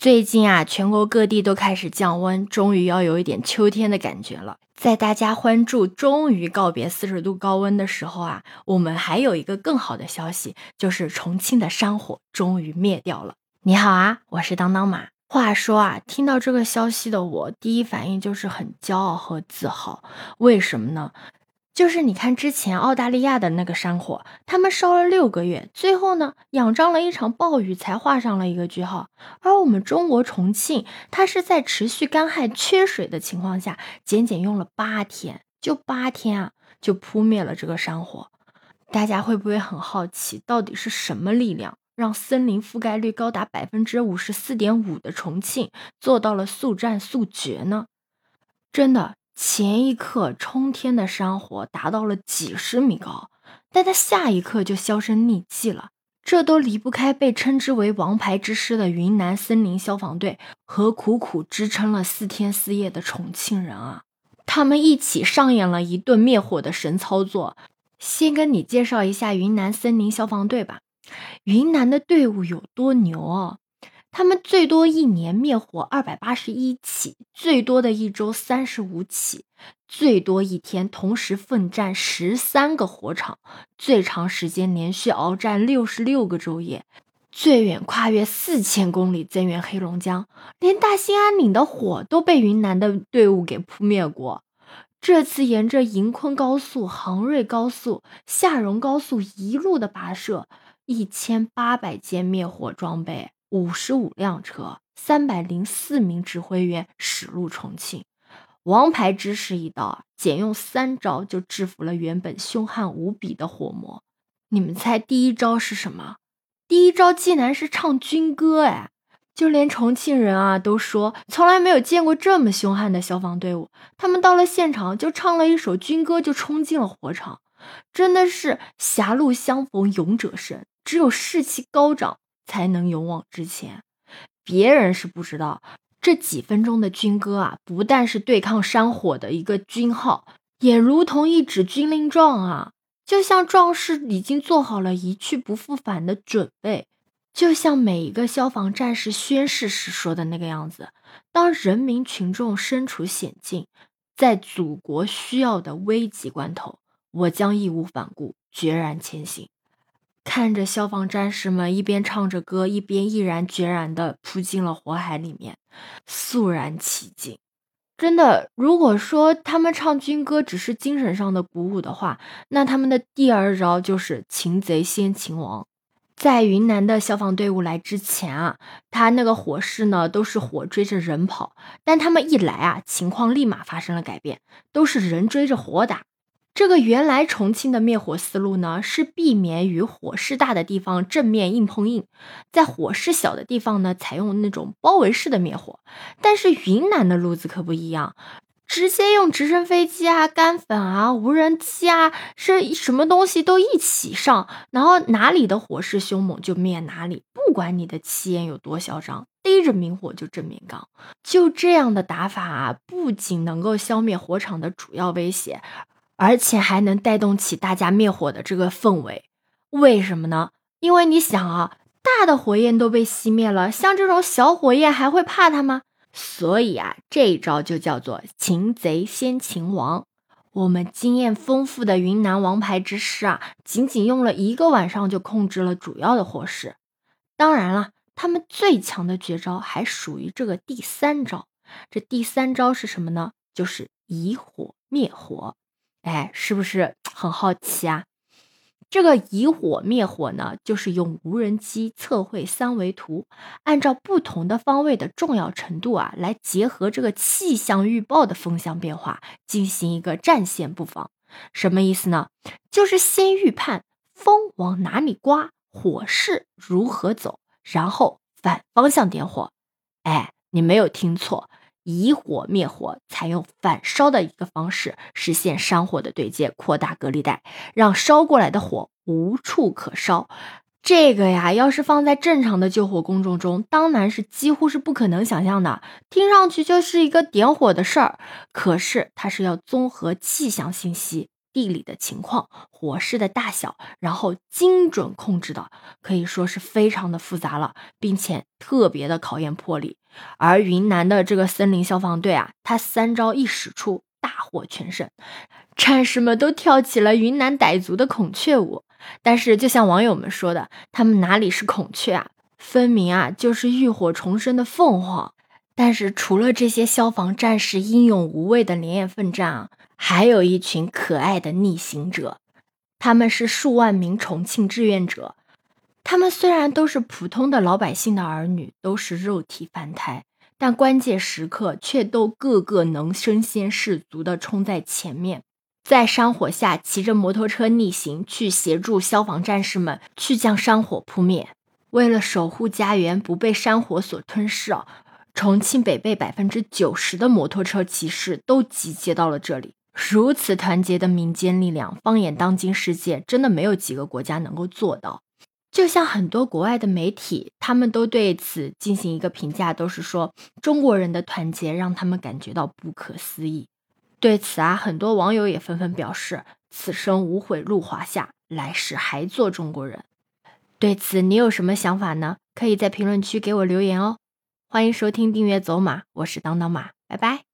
最近啊，全国各地都开始降温，终于要有一点秋天的感觉了。在大家欢祝终于告别四十度高温的时候啊，我们还有一个更好的消息，就是重庆的山火终于灭掉了。你好啊，我是当当马。话说啊，听到这个消息的我，第一反应就是很骄傲和自豪。为什么呢？就是你看，之前澳大利亚的那个山火，他们烧了六个月，最后呢，仰仗了一场暴雨才画上了一个句号。而我们中国重庆，它是在持续干旱、缺水的情况下，仅仅用了八天，就八天啊，就扑灭了这个山火。大家会不会很好奇，到底是什么力量让森林覆盖率高达百分之五十四点五的重庆做到了速战速决呢？真的。前一刻冲天的山火达到了几十米高，但它下一刻就销声匿迹了。这都离不开被称之为“王牌之师”的云南森林消防队和苦苦支撑了四天四夜的重庆人啊！他们一起上演了一顿灭火的神操作。先跟你介绍一下云南森林消防队吧。云南的队伍有多牛啊？他们最多一年灭火二百八十一起，最多的一周三十五起，最多一天同时奋战十三个火场，最长时间连续鏖战六十六个昼夜，最远跨越四千公里增援黑龙江，连大兴安岭的火都被云南的队伍给扑灭过。这次沿着银昆高速、杭瑞高速、下蓉高速一路的跋涉，一千八百件灭火装备。五十五辆车，三百零四名指挥员驶入重庆，王牌之师一到，仅用三招就制服了原本凶悍无比的火魔。你们猜第一招是什么？第一招竟然是唱军歌！哎，就连重庆人啊都说从来没有见过这么凶悍的消防队伍。他们到了现场就唱了一首军歌，就冲进了火场。真的是狭路相逢勇者胜，只有士气高涨。才能勇往直前。别人是不知道，这几分钟的军歌啊，不但是对抗山火的一个军号，也如同一纸军令状啊，就像壮士已经做好了一去不复返的准备，就像每一个消防战士宣誓时说的那个样子：当人民群众身处险境，在祖国需要的危急关头，我将义无反顾，决然前行。看着消防战士们一边唱着歌，一边毅然决然地扑进了火海里面，肃然起敬。真的，如果说他们唱军歌只是精神上的鼓舞的话，那他们的第二招就是擒贼先擒王。在云南的消防队伍来之前啊，他那个火势呢都是火追着人跑，但他们一来啊，情况立马发生了改变，都是人追着火打。这个原来重庆的灭火思路呢，是避免与火势大的地方正面硬碰硬，在火势小的地方呢，采用那种包围式的灭火。但是云南的路子可不一样，直接用直升飞机啊、干粉啊、无人机啊，是什么东西都一起上，然后哪里的火势凶猛就灭哪里，不管你的气焰有多嚣张，逮着明火就正面刚。就这样的打法啊，不仅能够消灭火场的主要威胁。而且还能带动起大家灭火的这个氛围，为什么呢？因为你想啊，大的火焰都被熄灭了，像这种小火焰还会怕它吗？所以啊，这一招就叫做擒贼先擒王。我们经验丰富的云南王牌之师啊，仅仅用了一个晚上就控制了主要的火势。当然了，他们最强的绝招还属于这个第三招。这第三招是什么呢？就是以火灭火。哎，是不是很好奇啊？这个以火灭火呢，就是用无人机测绘三维图，按照不同的方位的重要程度啊，来结合这个气象预报的风向变化，进行一个战线布防。什么意思呢？就是先预判风往哪里刮，火势如何走，然后反方向点火。哎，你没有听错。以火灭火，采用反烧的一个方式，实现山火的对接，扩大隔离带，让烧过来的火无处可烧。这个呀，要是放在正常的救火工作中，当然是几乎是不可能想象的。听上去就是一个点火的事儿，可是它是要综合气象信息，地理的情况、火势的大小，然后精准控制的，可以说是非常的复杂了，并且特别的考验魄力。而云南的这个森林消防队啊，他三招一使出，大获全胜，战士们都跳起了云南傣族的孔雀舞。但是，就像网友们说的，他们哪里是孔雀啊，分明啊就是浴火重生的凤凰。但是，除了这些消防战士英勇无畏的连夜奋战啊，还有一群可爱的逆行者，他们是数万名重庆志愿者。他们虽然都是普通的老百姓的儿女，都是肉体凡胎，但关键时刻却都个个能身先士卒地冲在前面，在山火下骑着摩托车逆行，去协助消防战士们去将山火扑灭。为了守护家园不被山火所吞噬啊，重庆北碚百分之九十的摩托车骑士都集结到了这里。如此团结的民间力量，放眼当今世界，真的没有几个国家能够做到。就像很多国外的媒体，他们都对此进行一个评价，都是说中国人的团结让他们感觉到不可思议。对此啊，很多网友也纷纷表示：“此生无悔入华夏，来世还做中国人。”对此你有什么想法呢？可以在评论区给我留言哦。欢迎收听、订阅走马，我是当当马，拜拜。